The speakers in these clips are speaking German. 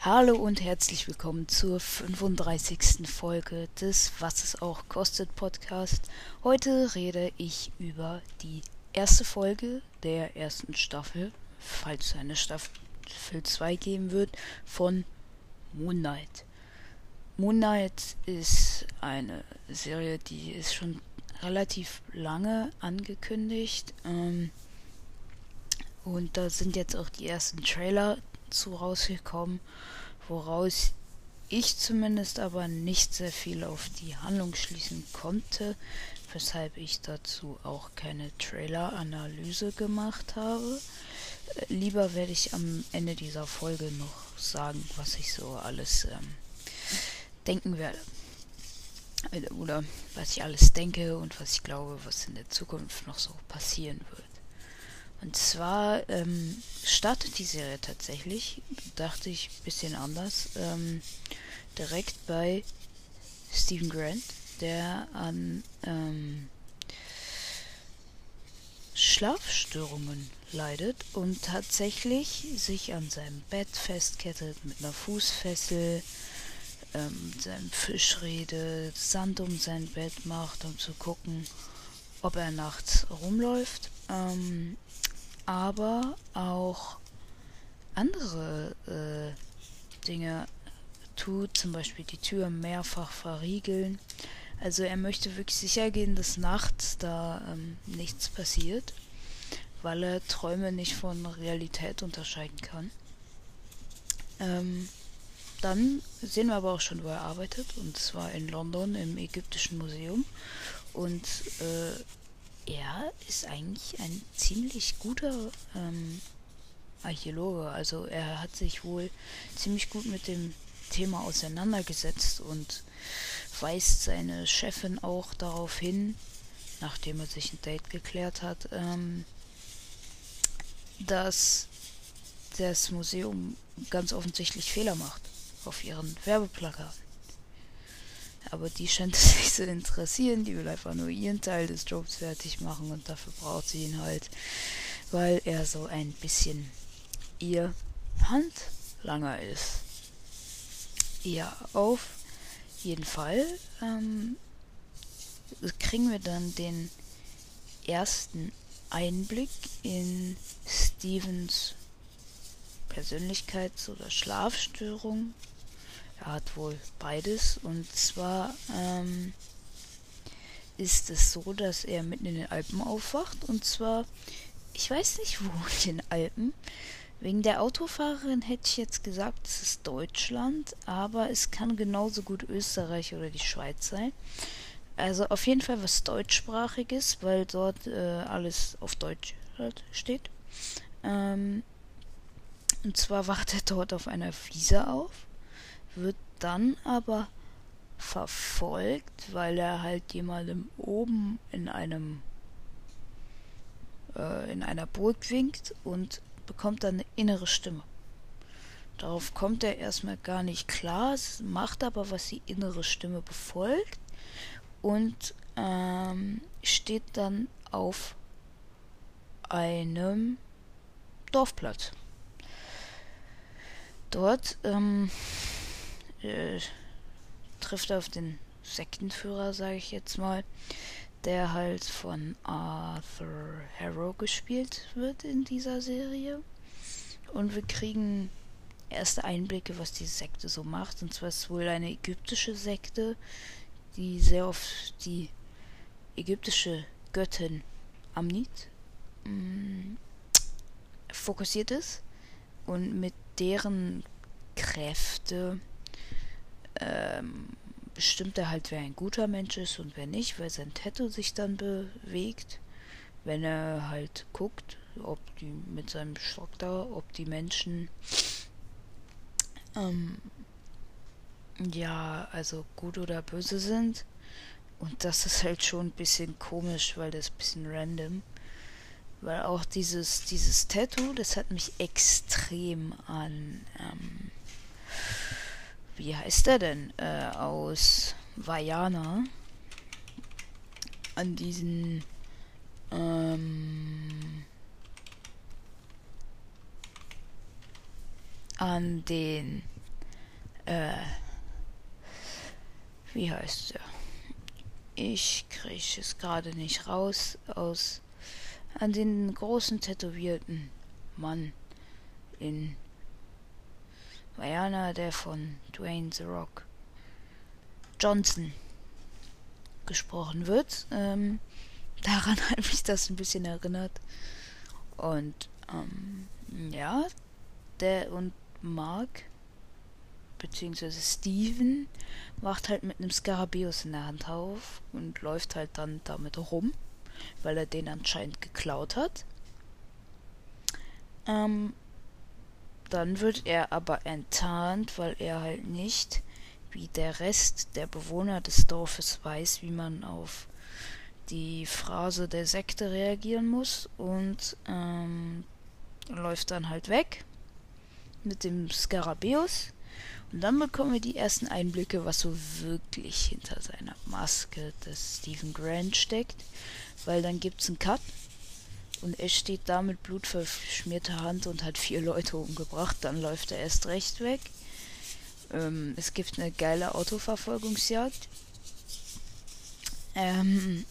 Hallo und herzlich willkommen zur 35. Folge des Was es auch kostet Podcast. Heute rede ich über die erste Folge der ersten Staffel, falls es eine Staffel 2 geben wird, von Moon Knight. Moon Knight ist eine Serie, die ist schon relativ lange angekündigt. Ähm, und da sind jetzt auch die ersten Trailer zu rausgekommen, woraus ich zumindest aber nicht sehr viel auf die Handlung schließen konnte, weshalb ich dazu auch keine Trailer-Analyse gemacht habe. Äh, lieber werde ich am Ende dieser Folge noch sagen, was ich so alles ähm, denken werde. Äh, oder was ich alles denke und was ich glaube, was in der Zukunft noch so passieren wird. Und zwar ähm, startet die Serie tatsächlich, dachte ich ein bisschen anders, ähm, direkt bei Stephen Grant, der an ähm, Schlafstörungen leidet und tatsächlich sich an seinem Bett festkettet mit einer Fußfessel, ähm, seinem Fisch redet, Sand um sein Bett macht, um zu gucken, ob er nachts rumläuft. Ähm, aber auch andere äh, Dinge tut, zum Beispiel die Tür mehrfach verriegeln. Also er möchte wirklich sicher gehen, dass nachts da ähm, nichts passiert, weil er Träume nicht von Realität unterscheiden kann. Ähm, dann sehen wir aber auch schon, wo er arbeitet, und zwar in London im Ägyptischen Museum. Und äh, er ist eigentlich ein ziemlich guter ähm, Archäologe. Also er hat sich wohl ziemlich gut mit dem Thema auseinandergesetzt und weist seine Chefin auch darauf hin, nachdem er sich ein Date geklärt hat, ähm, dass das Museum ganz offensichtlich Fehler macht auf ihren Werbeplakaten. Aber die scheint es nicht zu interessieren. Die will einfach nur ihren Teil des Jobs fertig machen und dafür braucht sie ihn halt, weil er so ein bisschen ihr Handlanger ist. Ja, auf jeden Fall ähm, kriegen wir dann den ersten Einblick in Stevens Persönlichkeits- oder Schlafstörung er hat wohl beides. Und zwar ähm, ist es so, dass er mitten in den Alpen aufwacht. Und zwar, ich weiß nicht wo in den Alpen. Wegen der Autofahrerin hätte ich jetzt gesagt, es ist Deutschland, aber es kann genauso gut Österreich oder die Schweiz sein. Also auf jeden Fall was deutschsprachiges, weil dort äh, alles auf Deutsch halt steht. Ähm, und zwar wacht er dort auf einer Wiese auf wird dann aber verfolgt, weil er halt jemandem oben in einem äh, in einer Burg winkt und bekommt dann eine innere Stimme. Darauf kommt er erstmal gar nicht klar, macht aber, was die innere Stimme befolgt und ähm, steht dann auf einem Dorfplatz. Dort ähm, äh, trifft auf den Sektenführer, sage ich jetzt mal, der halt von Arthur Harrow gespielt wird in dieser Serie. Und wir kriegen erste Einblicke, was die Sekte so macht. Und zwar ist es wohl eine ägyptische Sekte, die sehr auf die ägyptische Göttin Amnit mm, fokussiert ist und mit deren Kräfte ähm, bestimmt er halt, wer ein guter Mensch ist und wer nicht, weil sein Tattoo sich dann bewegt, wenn er halt guckt, ob die mit seinem Stock da, ob die Menschen ähm, ja, also gut oder böse sind. Und das ist halt schon ein bisschen komisch, weil das ein bisschen random. Weil auch dieses, dieses Tattoo, das hat mich extrem an ähm, wie heißt der denn? Äh, aus Vajana. An diesen, ähm, an den, äh, wie heißt der? Ich kriege es gerade nicht raus aus an den großen tätowierten Mann in Diana, der von Dwayne The Rock Johnson gesprochen wird. Ähm, daran hat mich das ein bisschen erinnert. Und ähm, ja, der und Mark beziehungsweise Steven wacht halt mit einem Skarabäus in der Hand auf und läuft halt dann damit rum, weil er den anscheinend geklaut hat. Ähm, dann wird er aber enttarnt, weil er halt nicht, wie der Rest der Bewohner des Dorfes weiß, wie man auf die Phrase der Sekte reagieren muss und ähm, läuft dann halt weg mit dem Skarabäus. Und dann bekommen wir die ersten Einblicke, was so wirklich hinter seiner Maske des Stephen Grant steckt. Weil dann gibt es einen Cut und er steht da mit blutverschmierter Hand und hat vier Leute umgebracht. Dann läuft er erst recht weg. Ähm, es gibt eine geile Autoverfolgungsjagd. Ähm,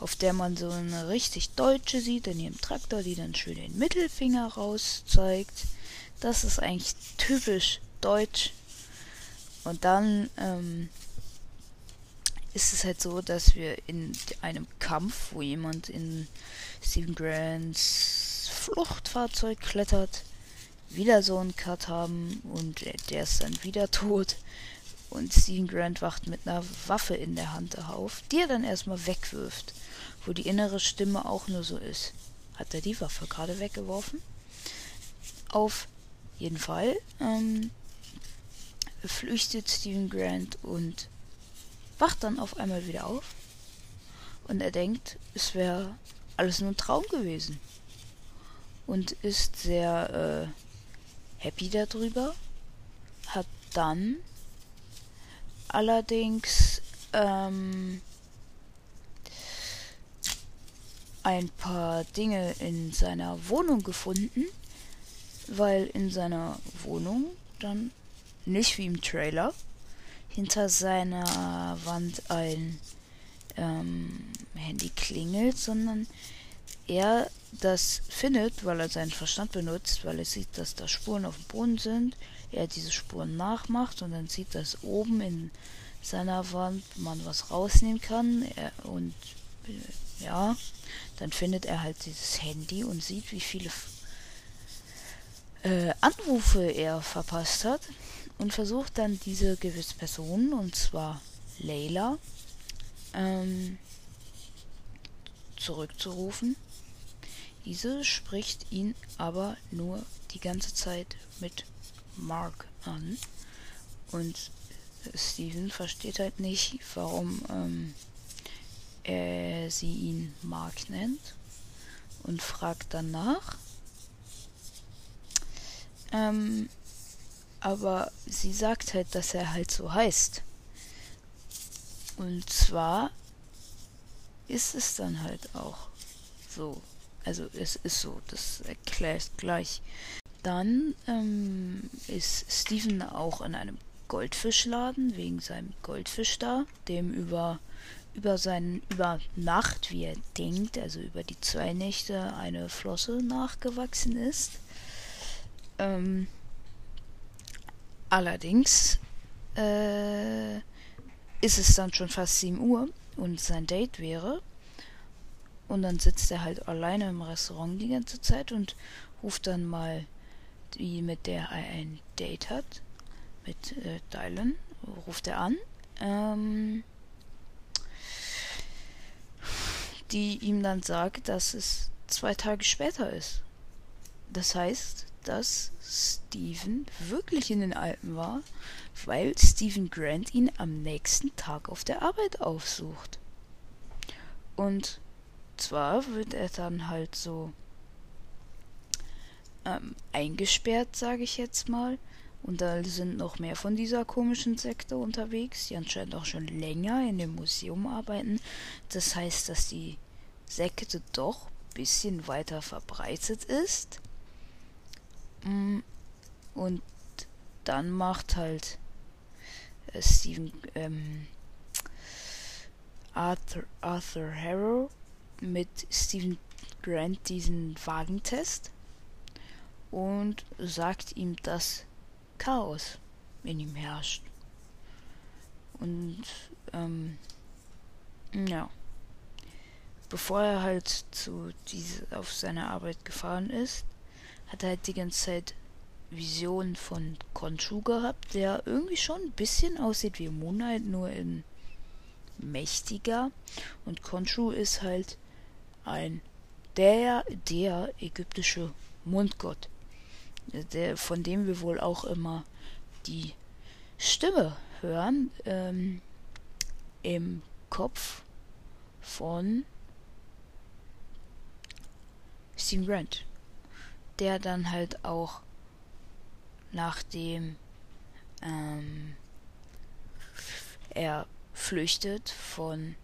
auf der man so eine richtig Deutsche sieht in ihrem Traktor, die dann schön den Mittelfinger raus zeigt. Das ist eigentlich typisch deutsch. Und dann ähm, ist es halt so, dass wir in einem Kampf, wo jemand in Stephen Grants Fluchtfahrzeug klettert, wieder so einen Cut haben und der ist dann wieder tot. Und Stephen Grant wacht mit einer Waffe in der Hand auf, die er dann erstmal wegwirft, wo die innere Stimme auch nur so ist. Hat er die Waffe gerade weggeworfen? Auf jeden Fall ähm, flüchtet Stephen Grant und wacht dann auf einmal wieder auf und er denkt, es wäre alles nur ein Traum gewesen und ist sehr äh, happy darüber, hat dann allerdings ähm, ein paar Dinge in seiner Wohnung gefunden, weil in seiner Wohnung dann nicht wie im Trailer hinter seiner Wand ein ähm, Handy klingelt, sondern er das findet, weil er seinen Verstand benutzt, weil er sieht, dass da Spuren auf dem Boden sind, er diese Spuren nachmacht und dann sieht, dass oben in seiner Wand man was rausnehmen kann er, und äh, ja, dann findet er halt dieses Handy und sieht, wie viele äh, Anrufe er verpasst hat und versucht dann diese gewisse Person, und zwar Layla, ähm, zurückzurufen. Diese spricht ihn aber nur die ganze Zeit mit Mark an. Und Steven versteht halt nicht, warum ähm, er sie ihn Mark nennt und fragt danach. Ähm, aber sie sagt halt, dass er halt so heißt. Und zwar ist es dann halt auch so. Also es ist so, das erklärt gleich. Dann ähm, ist Steven auch in einem Goldfischladen wegen seinem Goldfisch da, dem über über seinen über Nacht, wie er denkt, also über die zwei Nächte eine Flosse nachgewachsen ist. Ähm, allerdings äh, ist es dann schon fast 7 Uhr und sein Date wäre. Und dann sitzt er halt alleine im Restaurant die ganze Zeit und ruft dann mal die, mit der er ein Date hat, mit äh, Dylan, ruft er an. Ähm, die ihm dann sagt, dass es zwei Tage später ist. Das heißt, dass Steven wirklich in den Alpen war, weil Steven Grant ihn am nächsten Tag auf der Arbeit aufsucht. Und zwar wird er dann halt so ähm, eingesperrt, sage ich jetzt mal, Und da sind noch mehr von dieser komischen Sekte unterwegs, die anscheinend auch schon länger in dem Museum arbeiten. Das heißt, dass die Sekte doch ein bisschen weiter verbreitet ist. Mm, und dann macht halt äh, Stephen ähm, Arthur, Arthur Harrow mit Stephen Grant diesen Wagentest und sagt ihm, dass Chaos in ihm herrscht. Und ähm, ja, bevor er halt zu diese auf seine Arbeit gefahren ist, hat halt die ganze Zeit Visionen von Konshu gehabt, der irgendwie schon ein bisschen aussieht wie Moonlight, nur in mächtiger. Und Konshu ist halt ein der, der ägyptische Mundgott, der, von dem wir wohl auch immer die Stimme hören, ähm, im Kopf von Steve Grant, der dann halt auch nachdem ähm, er flüchtet von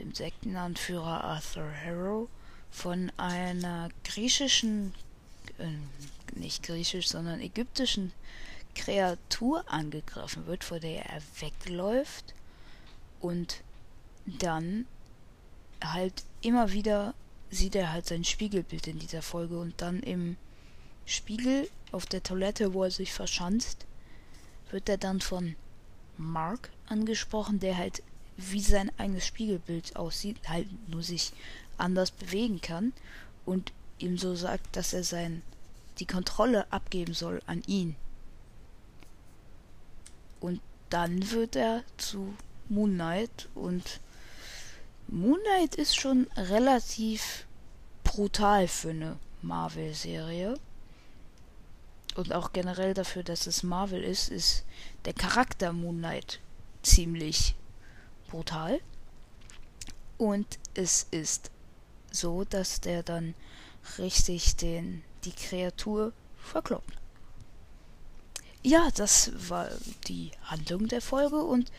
dem Sektenanführer Arthur Harrow von einer griechischen, äh, nicht griechisch, sondern ägyptischen Kreatur angegriffen wird, vor der er wegläuft und dann halt immer wieder sieht er halt sein Spiegelbild in dieser Folge und dann im Spiegel auf der Toilette, wo er sich verschanzt, wird er dann von Mark angesprochen, der halt wie sein eigenes Spiegelbild aussieht, halt nur sich anders bewegen kann und ihm so sagt, dass er sein die Kontrolle abgeben soll an ihn. Und dann wird er zu Moon Knight und Moon Knight ist schon relativ brutal für eine Marvel-Serie. Und auch generell dafür, dass es Marvel ist, ist der Charakter Moon Knight ziemlich brutal. Und es ist so, dass der dann richtig den, die Kreatur verkloppt. Ja, das war die Handlung der Folge und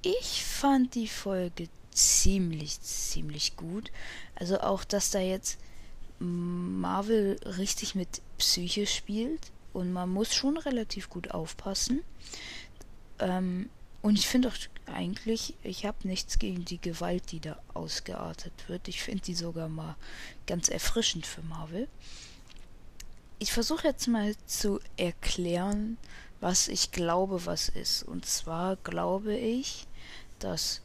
ich fand die Folge ziemlich, ziemlich gut. Also auch, dass da jetzt Marvel richtig mit Psyche spielt und man muss schon relativ gut aufpassen. Ähm, und ich finde auch eigentlich, ich habe nichts gegen die Gewalt, die da ausgeartet wird. Ich finde die sogar mal ganz erfrischend für Marvel. Ich versuche jetzt mal zu erklären, was ich glaube, was ist. Und zwar glaube ich, dass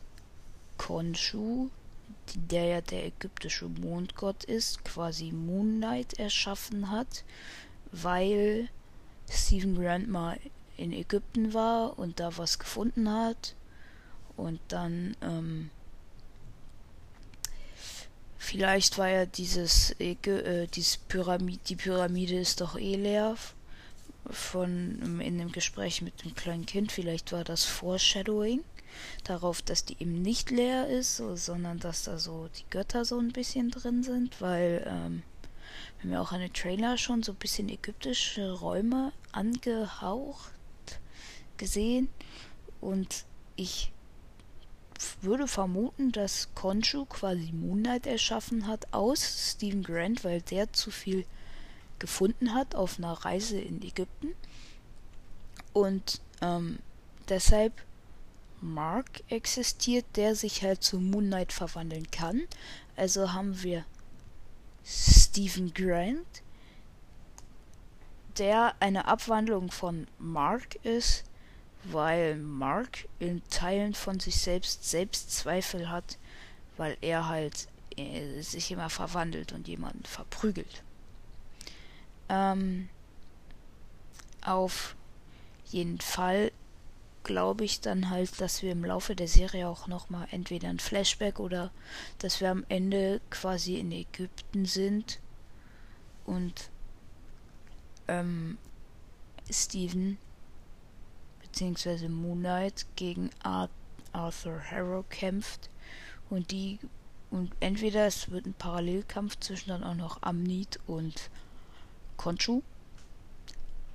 Khonshu, der ja der ägyptische Mondgott ist, quasi Moonlight erschaffen hat, weil Stephen Grant mal in Ägypten war und da was gefunden hat und dann ähm, vielleicht war ja dieses, äh, dieses Pyramid, die Pyramide ist doch eh leer von in dem Gespräch mit dem kleinen Kind, vielleicht war das Foreshadowing darauf, dass die eben nicht leer ist, so, sondern dass da so die Götter so ein bisschen drin sind, weil ähm, wir haben ja auch eine Trailer schon so ein bisschen ägyptische Räume angehaucht gesehen. Und ich würde vermuten, dass Konshu quasi Moonlight erschaffen hat aus Stephen Grant, weil der zu viel gefunden hat auf einer Reise in Ägypten. Und ähm, deshalb Mark existiert, der sich halt zu Moonlight verwandeln kann. Also haben wir Stephen Grant, der eine Abwandlung von Mark ist, weil Mark in Teilen von sich selbst Selbstzweifel hat, weil er halt äh, sich immer verwandelt und jemanden verprügelt. Ähm, auf jeden Fall glaube ich dann halt, dass wir im Laufe der Serie auch nochmal entweder ein Flashback oder dass wir am Ende quasi in Ägypten sind und ähm, Steven bzw. Moonlight gegen Arthur Harrow kämpft und die und entweder es wird ein Parallelkampf zwischen dann auch noch Amnit und Konshu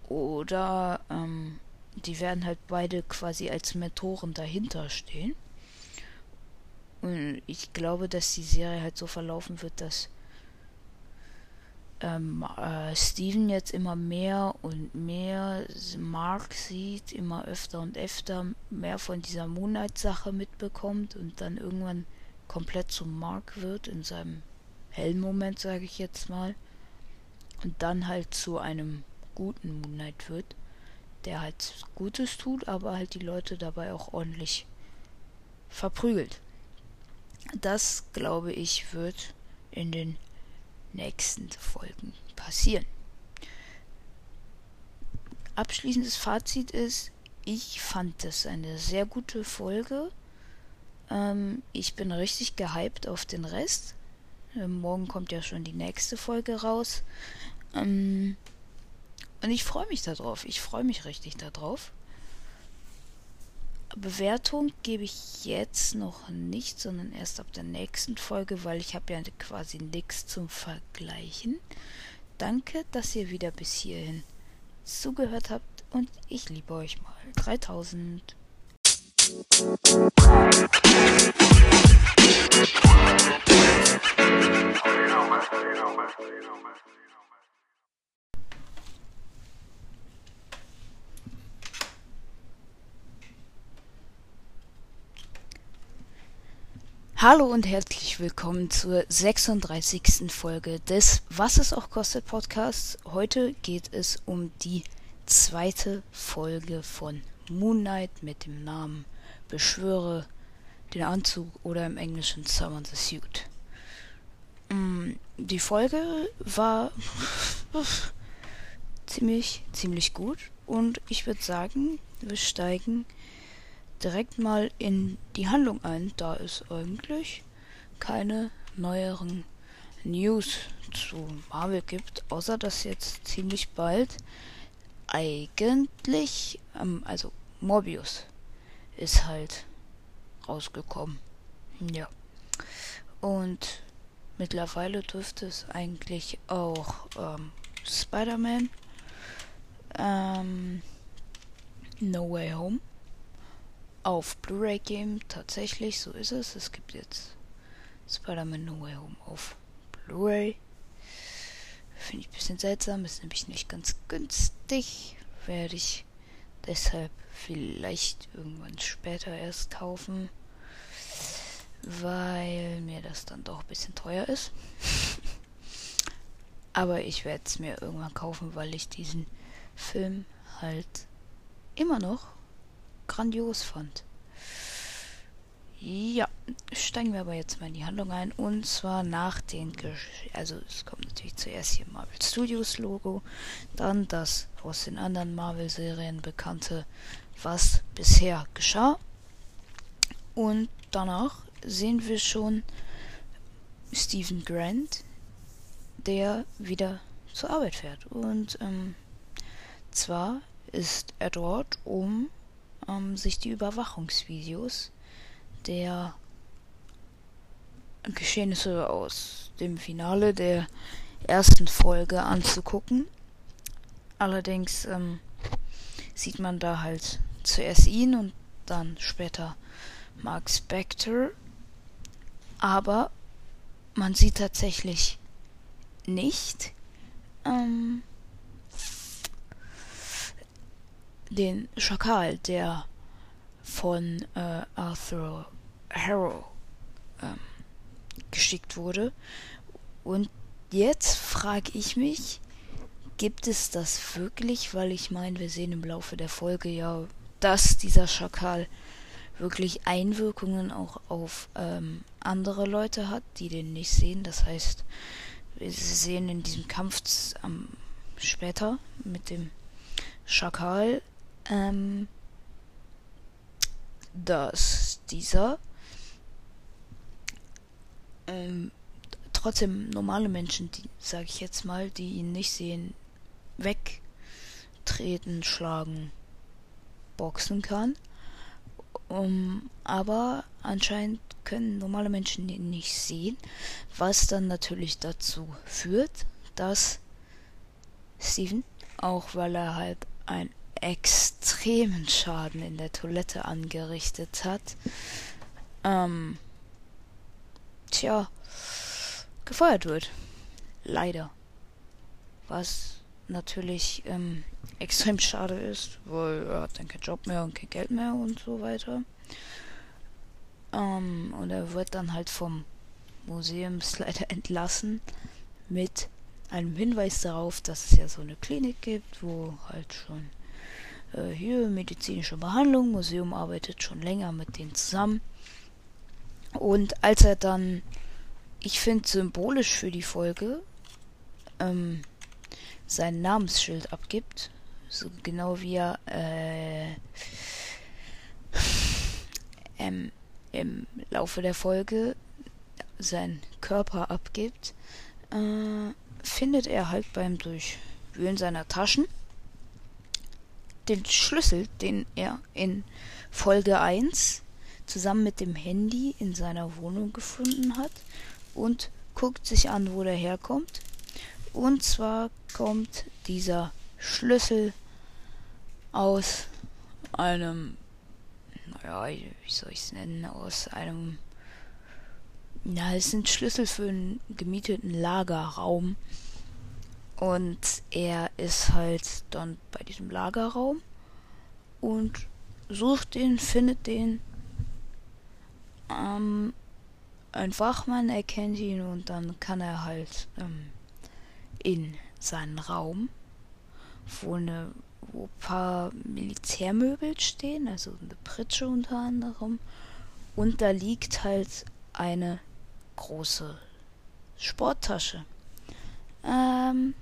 Oder ähm, die werden halt beide quasi als Mentoren dahinter stehen. Und ich glaube, dass die Serie halt so verlaufen wird, dass ähm, äh, Steven jetzt immer mehr und mehr Mark sieht, immer öfter und öfter mehr von dieser Moonlight-Sache mitbekommt und dann irgendwann komplett zum Mark wird in seinem hellen Moment, sage ich jetzt mal. Und dann halt zu einem guten Moonlight wird, der halt Gutes tut, aber halt die Leute dabei auch ordentlich verprügelt. Das, glaube ich, wird in den nächsten Folgen passieren. Abschließendes Fazit ist, ich fand das eine sehr gute Folge. Ähm, ich bin richtig gehypt auf den Rest. Ähm, morgen kommt ja schon die nächste Folge raus. Ähm, und ich freue mich darauf. Ich freue mich richtig darauf. Bewertung gebe ich jetzt noch nicht, sondern erst ab der nächsten Folge, weil ich habe ja quasi nichts zum Vergleichen. Danke, dass ihr wieder bis hierhin zugehört habt und ich liebe euch mal. 3000. Hallo und herzlich willkommen zur 36. Folge des Was es auch kostet Podcasts. Heute geht es um die zweite Folge von Moon Knight mit dem Namen Beschwöre den Anzug oder im Englischen Summon the Suit. Mm, die Folge war ziemlich, ziemlich gut und ich würde sagen, wir steigen direkt mal in die Handlung ein, da es eigentlich keine neueren News zu Marvel gibt, außer dass jetzt ziemlich bald eigentlich, ähm, also Morbius ist halt rausgekommen. Ja. Und mittlerweile dürfte es eigentlich auch ähm, Spider-Man ähm, No Way Home auf Blu-ray geben. Tatsächlich, so ist es. Es gibt jetzt Spider-Man No Way Home auf Blu-ray. Finde ich ein bisschen seltsam, ist nämlich nicht ganz günstig. Werde ich deshalb vielleicht irgendwann später erst kaufen, weil mir das dann doch ein bisschen teuer ist. Aber ich werde es mir irgendwann kaufen, weil ich diesen Film halt immer noch grandios fand. Ja, steigen wir aber jetzt mal in die Handlung ein. Und zwar nach den, Gesch also es kommt natürlich zuerst hier Marvel Studios Logo, dann das aus den anderen Marvel-Serien bekannte, was bisher geschah. Und danach sehen wir schon Stephen Grant, der wieder zur Arbeit fährt. Und ähm, zwar ist er dort, um ähm, sich die Überwachungsvideos der Geschehnisse aus dem Finale der ersten Folge anzugucken. Allerdings ähm, sieht man da halt zuerst ihn und dann später Mark Spector. Aber man sieht tatsächlich nicht ähm, den Schakal, der von äh, Arthur Harrow ähm, geschickt wurde. Und jetzt frage ich mich, gibt es das wirklich? Weil ich meine, wir sehen im Laufe der Folge ja, dass dieser Schakal wirklich Einwirkungen auch auf ähm, andere Leute hat, die den nicht sehen. Das heißt, wir sehen in diesem Kampf ähm, später mit dem Schakal, ähm, dass dieser ähm, trotzdem normale Menschen, die sage ich jetzt mal, die ihn nicht sehen, wegtreten, schlagen, boxen kann. Um, aber anscheinend können normale Menschen ihn nicht sehen, was dann natürlich dazu führt, dass Steven, auch weil er halt einen extremen Schaden in der Toilette angerichtet hat. Ähm, tja, gefeuert wird. Leider. Was natürlich ähm, extrem schade ist, weil er hat dann keinen Job mehr und kein Geld mehr und so weiter. Ähm, und er wird dann halt vom Museumsleiter entlassen mit einem Hinweis darauf, dass es ja so eine Klinik gibt, wo halt schon äh, hier medizinische Behandlung, Museum arbeitet schon länger mit denen zusammen. Und als er dann, ich finde symbolisch für die Folge, ähm, sein Namensschild abgibt, so genau wie er äh, ähm, im Laufe der Folge seinen Körper abgibt, äh, findet er halt beim Durchwühlen seiner Taschen den Schlüssel, den er in Folge 1 zusammen mit dem Handy in seiner Wohnung gefunden hat und guckt sich an, wo der herkommt. Und zwar kommt dieser Schlüssel aus einem, naja, wie soll ich es nennen, aus einem ja, es sind Schlüssel für einen gemieteten Lagerraum. Und er ist halt dann bei diesem Lagerraum und sucht den, findet den. Ähm, ein Wachmann erkennt ihn und dann kann er halt ähm, in seinen Raum, wo eine wo ein paar Militärmöbel stehen, also eine Pritsche unter anderem. Und da liegt halt eine große Sporttasche. Ähm,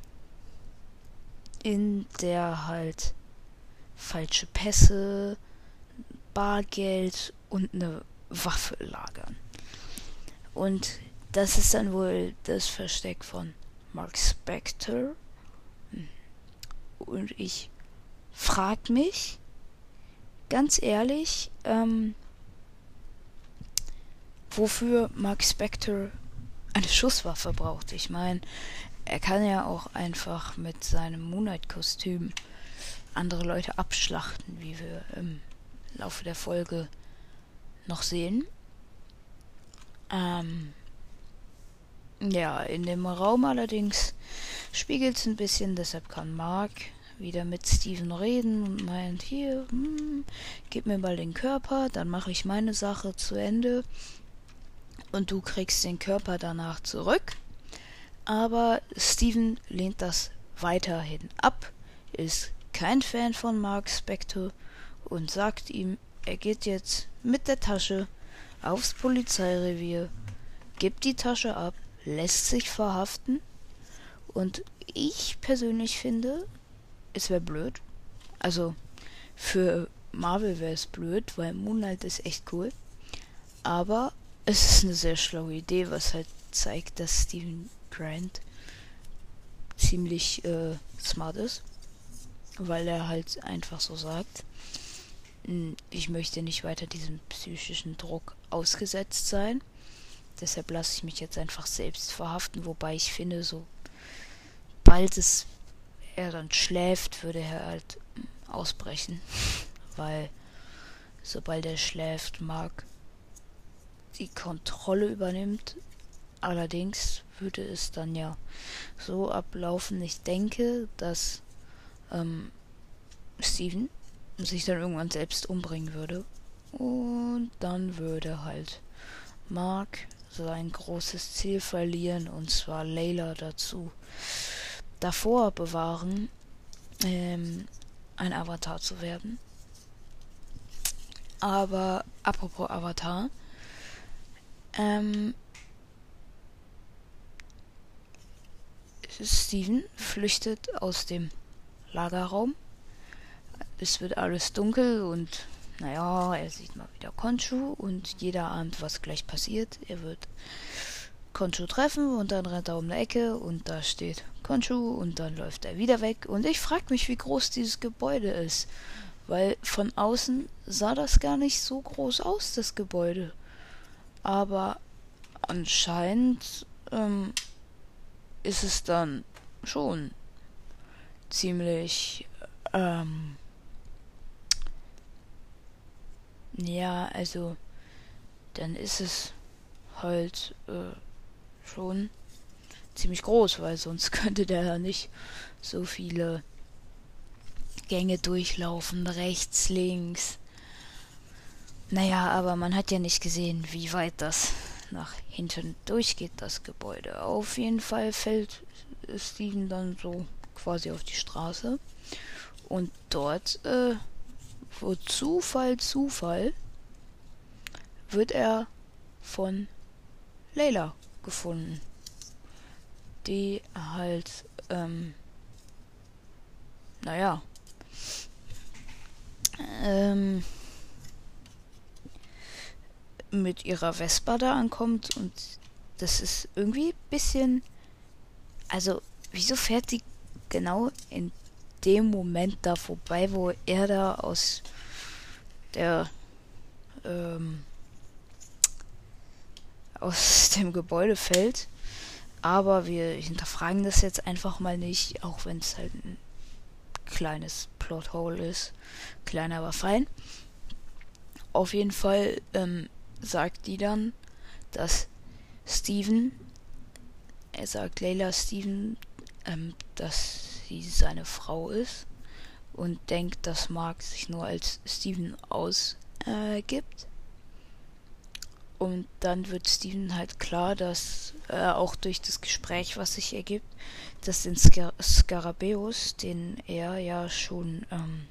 in der halt falsche Pässe, Bargeld und eine Waffe lagern. Und das ist dann wohl das Versteck von Mark Spector. Und ich frag mich, ganz ehrlich, ähm, wofür Mark Spector eine Schusswaffe braucht. Ich meine, er kann ja auch einfach mit seinem Moonlight-Kostüm andere Leute abschlachten, wie wir im Laufe der Folge noch sehen. Ähm, ja, in dem Raum allerdings spiegelt es ein bisschen, deshalb kann Mark wieder mit Steven reden und meint, hier, hm, gib mir mal den Körper, dann mache ich meine Sache zu Ende und du kriegst den Körper danach zurück. Aber Steven lehnt das weiterhin ab, ist kein Fan von Mark Spector und sagt ihm, er geht jetzt mit der Tasche aufs Polizeirevier, gibt die Tasche ab, lässt sich verhaften und ich persönlich finde, es wäre blöd. Also für Marvel wäre es blöd, weil Moonlight ist echt cool. Aber es ist eine sehr schlaue Idee, was halt zeigt, dass Steven Grant ziemlich äh, smart ist, weil er halt einfach so sagt, hm, ich möchte nicht weiter diesem psychischen Druck ausgesetzt sein. Deshalb lasse ich mich jetzt einfach selbst verhaften, wobei ich finde, so bald es er dann schläft, würde er halt ausbrechen, weil sobald er schläft, mag die Kontrolle übernimmt. Allerdings würde es dann ja so ablaufen. Ich denke, dass ähm, Steven sich dann irgendwann selbst umbringen würde. Und dann würde halt Mark sein großes Ziel verlieren, und zwar Layla dazu davor bewahren, ähm, ein Avatar zu werden. Aber apropos Avatar, ähm, Steven flüchtet aus dem Lagerraum. Es wird alles dunkel und naja, er sieht mal wieder Konchu und jeder ahnt, was gleich passiert. Er wird Konchu treffen und dann rennt er um eine Ecke und da steht Konchu und dann läuft er wieder weg und ich frage mich, wie groß dieses Gebäude ist, weil von außen sah das gar nicht so groß aus, das Gebäude. Aber anscheinend ähm, ist es dann schon ziemlich Ähm, ja, also dann ist es halt äh, schon ziemlich groß, weil sonst könnte der ja nicht so viele Gänge durchlaufen, rechts, links. Naja, aber man hat ja nicht gesehen, wie weit das nach hinten durchgeht, das Gebäude. Auf jeden Fall fällt Steven dann so quasi auf die Straße. Und dort, äh, wo Zufall, Zufall, wird er von Layla gefunden. Die halt, ähm, naja, ähm, mit ihrer Vespa da ankommt und das ist irgendwie ein bisschen. Also, wieso fährt die genau in dem Moment da vorbei, wo er da aus der ähm, aus dem Gebäude fällt. Aber wir hinterfragen das jetzt einfach mal nicht, auch wenn es halt ein kleines Plothole ist. Kleiner, aber fein. Auf jeden Fall ähm, sagt die dann, dass Steven, er sagt Leila Steven, ähm, dass sie seine Frau ist und denkt, dass Mark sich nur als Steven ausgibt. Und dann wird Steven halt klar, dass äh, auch durch das Gespräch, was sich ergibt, dass den Scar Skarabäus, den er ja schon ähm,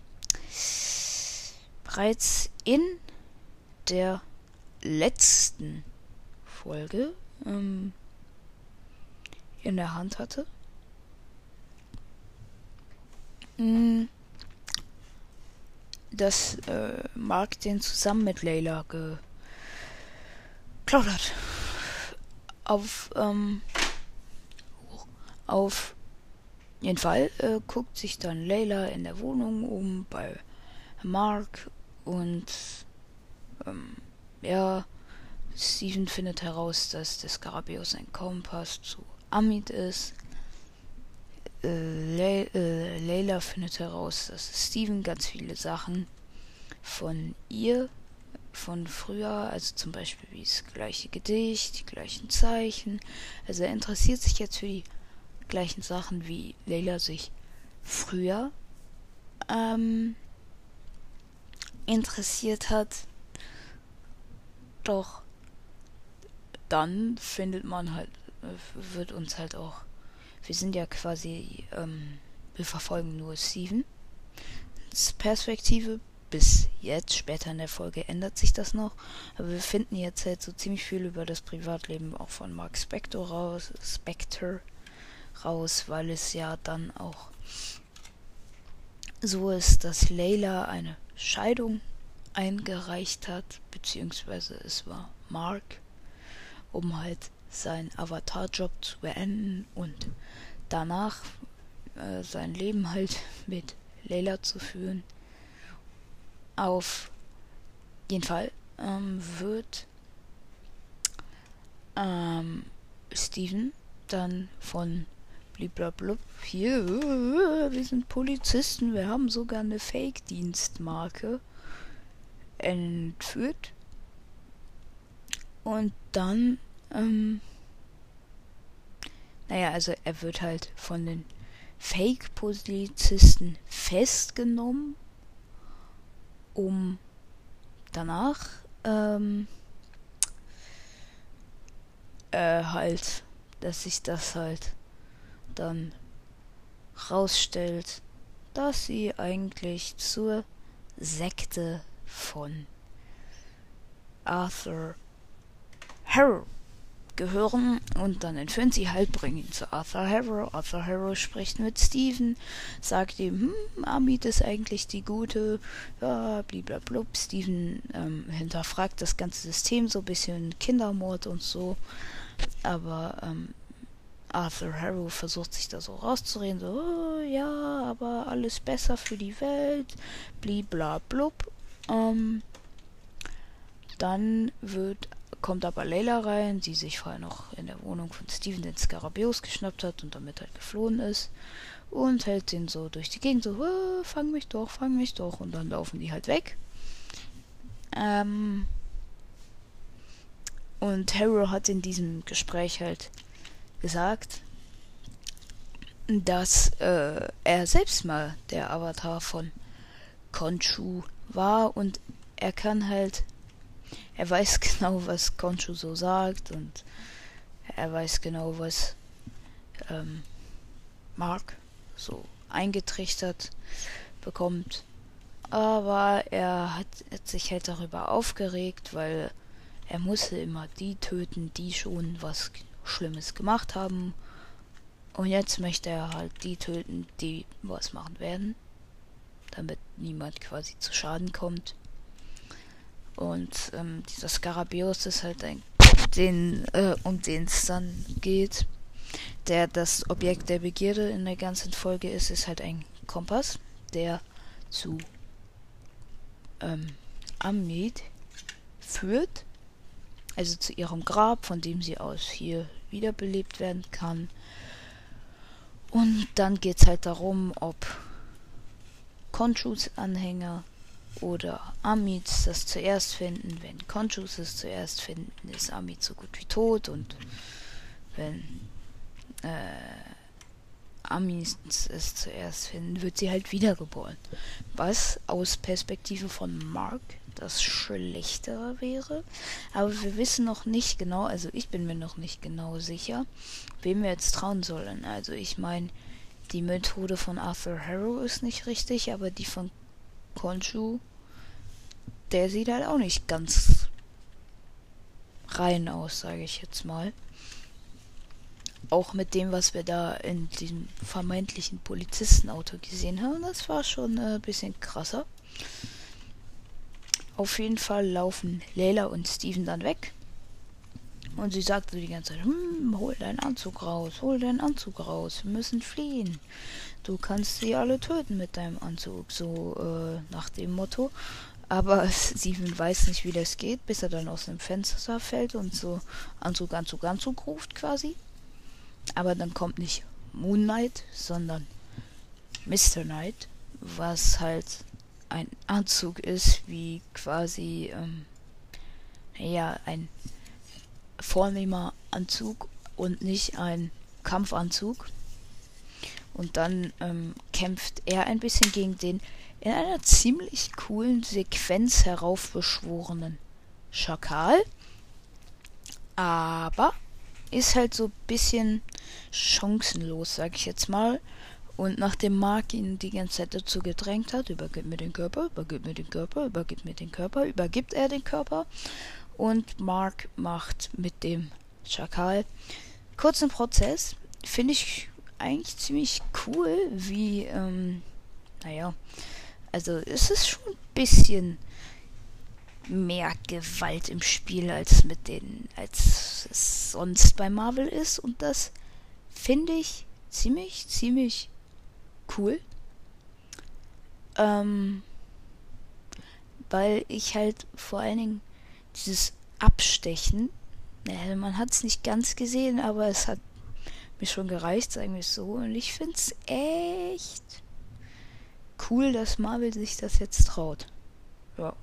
bereits in der letzten Folge ähm, in der Hand hatte. Mm, dass äh, Mark den zusammen mit Layla geklaut hat. Auf, ähm, auf jeden Fall äh, guckt sich dann Layla in der Wohnung um bei Mark und ähm, ja, Steven findet heraus, dass der Skarabäus ein Kompass zu Amit ist. Äh, Le äh, Layla findet heraus, dass Steven ganz viele Sachen von ihr, von früher, also zum Beispiel wie das gleiche Gedicht, die gleichen Zeichen. Also er interessiert sich jetzt für die gleichen Sachen, wie Layla sich früher ähm, interessiert hat. Doch dann findet man halt, wird uns halt auch, wir sind ja quasi, ähm, wir verfolgen nur Steven. Perspektive bis jetzt, später in der Folge ändert sich das noch, aber wir finden jetzt halt so ziemlich viel über das Privatleben auch von Mark Spector raus, Spector raus, weil es ja dann auch so ist, dass Layla eine Scheidung eingereicht hat, beziehungsweise es war Mark, um halt seinen Avatar-Job zu beenden und danach äh, sein Leben halt mit Layla zu führen. Auf jeden Fall ähm, wird ähm, Steven dann von bliblablub hier, wir sind Polizisten, wir haben sogar eine Fake-Dienstmarke entführt. Und dann, ähm, naja, also er wird halt von den Fake-Polizisten festgenommen, um danach, ähm, äh, halt, dass sich das halt dann rausstellt, dass sie eigentlich zur Sekte von Arthur Harrow gehören und dann entführen sie halt, bringen ihn zu Arthur Harrow. Arthur Harrow spricht mit Steven, sagt ihm, hm, Amit ist eigentlich die Gute, ja, bliblablub. Steven ähm, hinterfragt das ganze System so ein bisschen Kindermord und so, aber ähm, Arthur Harrow versucht sich da so rauszureden, so, oh, ja, aber alles besser für die Welt, bliblablub. Ähm, dann wird kommt aber Layla rein, die sich vorher noch in der Wohnung von Steven den Skarabeus geschnappt hat und damit halt geflohen ist. Und hält den so durch die Gegend, so, fang mich doch, fang mich doch. Und dann laufen die halt weg. Ähm, und Harrow hat in diesem Gespräch halt gesagt, dass äh, er selbst mal der Avatar von Konchu war und er kann halt, er weiß genau, was Konchu so sagt und er weiß genau, was ähm, Mark so eingetrichtert bekommt. Aber er hat, hat sich halt darüber aufgeregt, weil er musste immer die töten, die schon was Schlimmes gemacht haben. Und jetzt möchte er halt die töten, die was machen werden. Damit niemand quasi zu Schaden kommt. Und ähm, dieser Scarabeus ist halt ein, den, äh, um den es dann geht. Der das Objekt der Begierde in der ganzen Folge ist, ist halt ein Kompass, der zu ähm, Amnid führt also zu ihrem Grab, von dem sie aus hier wiederbelebt werden kann. Und dann geht es halt darum, ob Konchus Anhänger oder Amids das zuerst finden. Wenn Konchus es zuerst finden, ist Amid so gut wie tot und wenn äh, Amis es zuerst finden, wird sie halt wiedergeboren. Was aus Perspektive von Mark das Schlechtere wäre. Aber wir wissen noch nicht genau, also ich bin mir noch nicht genau sicher, wem wir jetzt trauen sollen. Also ich meine, die Methode von Arthur Harrow ist nicht richtig, aber die von Konshu, der sieht halt auch nicht ganz rein aus, sage ich jetzt mal. Auch mit dem, was wir da in diesem vermeintlichen Polizistenauto gesehen haben, das war schon ein äh, bisschen krasser. Auf jeden Fall laufen Leila und Steven dann weg. Und sie sagt so die ganze Zeit, hm, hol deinen Anzug raus, hol deinen Anzug raus, wir müssen fliehen. Du kannst sie alle töten mit deinem Anzug, so äh, nach dem Motto. Aber Steven weiß nicht, wie das geht, bis er dann aus dem Fenster fällt und so Anzug, Anzug, Anzug ruft quasi. Aber dann kommt nicht Moon Knight, sondern Mr. Knight, was halt ein Anzug ist, wie quasi, ähm, ja, ein vornehmer Anzug und nicht ein Kampfanzug. Und dann ähm, kämpft er ein bisschen gegen den in einer ziemlich coolen Sequenz heraufbeschworenen Schakal. Aber ist halt so ein bisschen chancenlos, sag ich jetzt mal. Und nachdem Mark ihn die ganze Zeit dazu gedrängt hat, übergib mir den Körper, übergib mir den Körper, übergib mir den Körper, übergibt er den Körper. Und Mark macht mit dem Schakal kurzen Prozess. Finde ich eigentlich ziemlich cool, wie, ähm, naja, also es ist schon ein bisschen mehr Gewalt im Spiel als mit den, als es sonst bei Marvel ist. Und das finde ich ziemlich, ziemlich cool. Ähm, weil ich halt vor allen Dingen dieses Abstechen, äh, man hat es nicht ganz gesehen, aber es hat mir schon gereicht, sagen wir es so. Und ich finde es echt cool, dass Marvel sich das jetzt traut. Ja.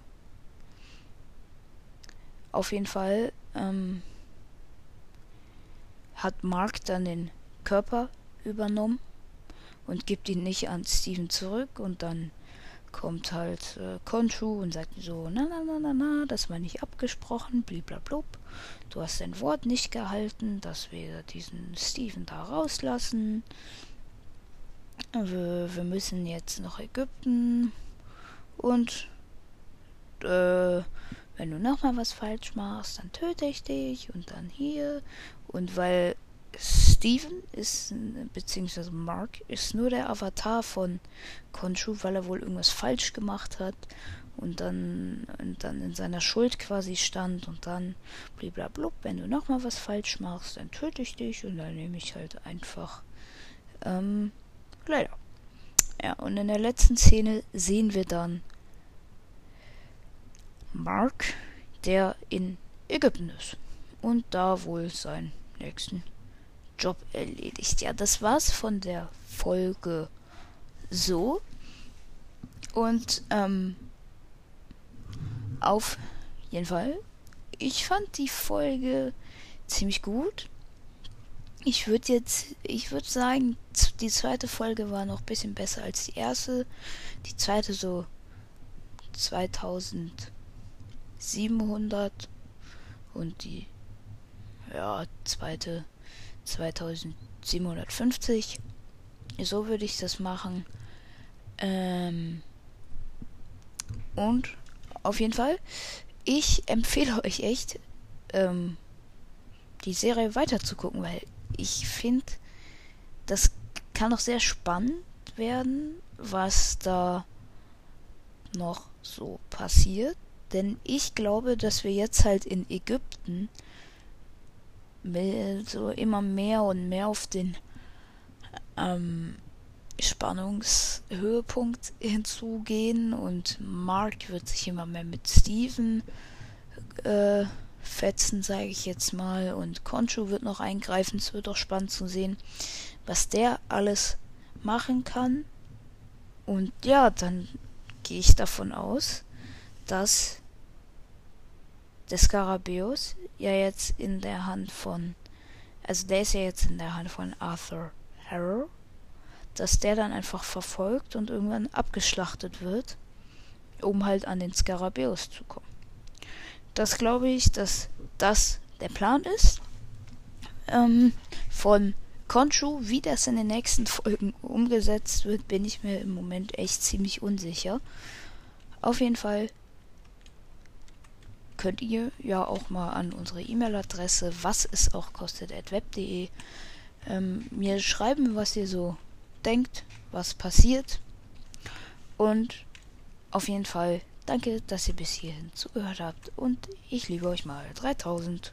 Auf jeden Fall ähm, hat Mark dann den Körper übernommen und gibt ihn nicht an Steven zurück und dann kommt halt äh, Konshu und sagt so, na na na na na, das war nicht abgesprochen, bliblablub. Du hast dein Wort nicht gehalten, dass wir diesen Steven da rauslassen. Wir, wir müssen jetzt nach Ägypten und äh, wenn du nochmal was falsch machst, dann töte ich dich und dann hier. Und weil Steven ist, beziehungsweise Mark, ist nur der Avatar von Konshu, weil er wohl irgendwas falsch gemacht hat und dann, und dann in seiner Schuld quasi stand und dann bliblablub, wenn du nochmal was falsch machst, dann töte ich dich und dann nehme ich halt einfach ähm, leider. Ja, und in der letzten Szene sehen wir dann Mark, der in Ägypten ist und da wohl seinen nächsten Job erledigt. Ja, das war's von der Folge so. Und ähm, auf jeden Fall, ich fand die Folge ziemlich gut. Ich würde jetzt, ich würde sagen, die zweite Folge war noch ein bisschen besser als die erste. Die zweite so 2700 und die ja zweite 2750. So würde ich das machen. Ähm und auf jeden Fall, ich empfehle euch echt, ähm, die Serie weiter zu gucken, weil ich finde, das kann noch sehr spannend werden, was da noch so passiert. Denn ich glaube, dass wir jetzt halt in Ägypten so immer mehr und mehr auf den ähm, Spannungshöhepunkt hinzugehen und Mark wird sich immer mehr mit Steven äh, fetzen, sage ich jetzt mal, und Conchu wird noch eingreifen. Es wird auch spannend zu sehen, was der alles machen kann. Und ja, dann gehe ich davon aus, dass der Skarabäus ja jetzt in der Hand von, also der ist ja jetzt in der Hand von Arthur Harrow, dass der dann einfach verfolgt und irgendwann abgeschlachtet wird, um halt an den Skarabäus zu kommen. Das glaube ich, dass das der Plan ist. Ähm, von Conchu, wie das in den nächsten Folgen umgesetzt wird, bin ich mir im Moment echt ziemlich unsicher. Auf jeden Fall könnt ihr ja auch mal an unsere E-Mail-Adresse, was es auch kostet, web.de, ähm, mir schreiben, was ihr so denkt, was passiert. Und auf jeden Fall danke, dass ihr bis hierhin zugehört habt. Und ich liebe euch mal 3000.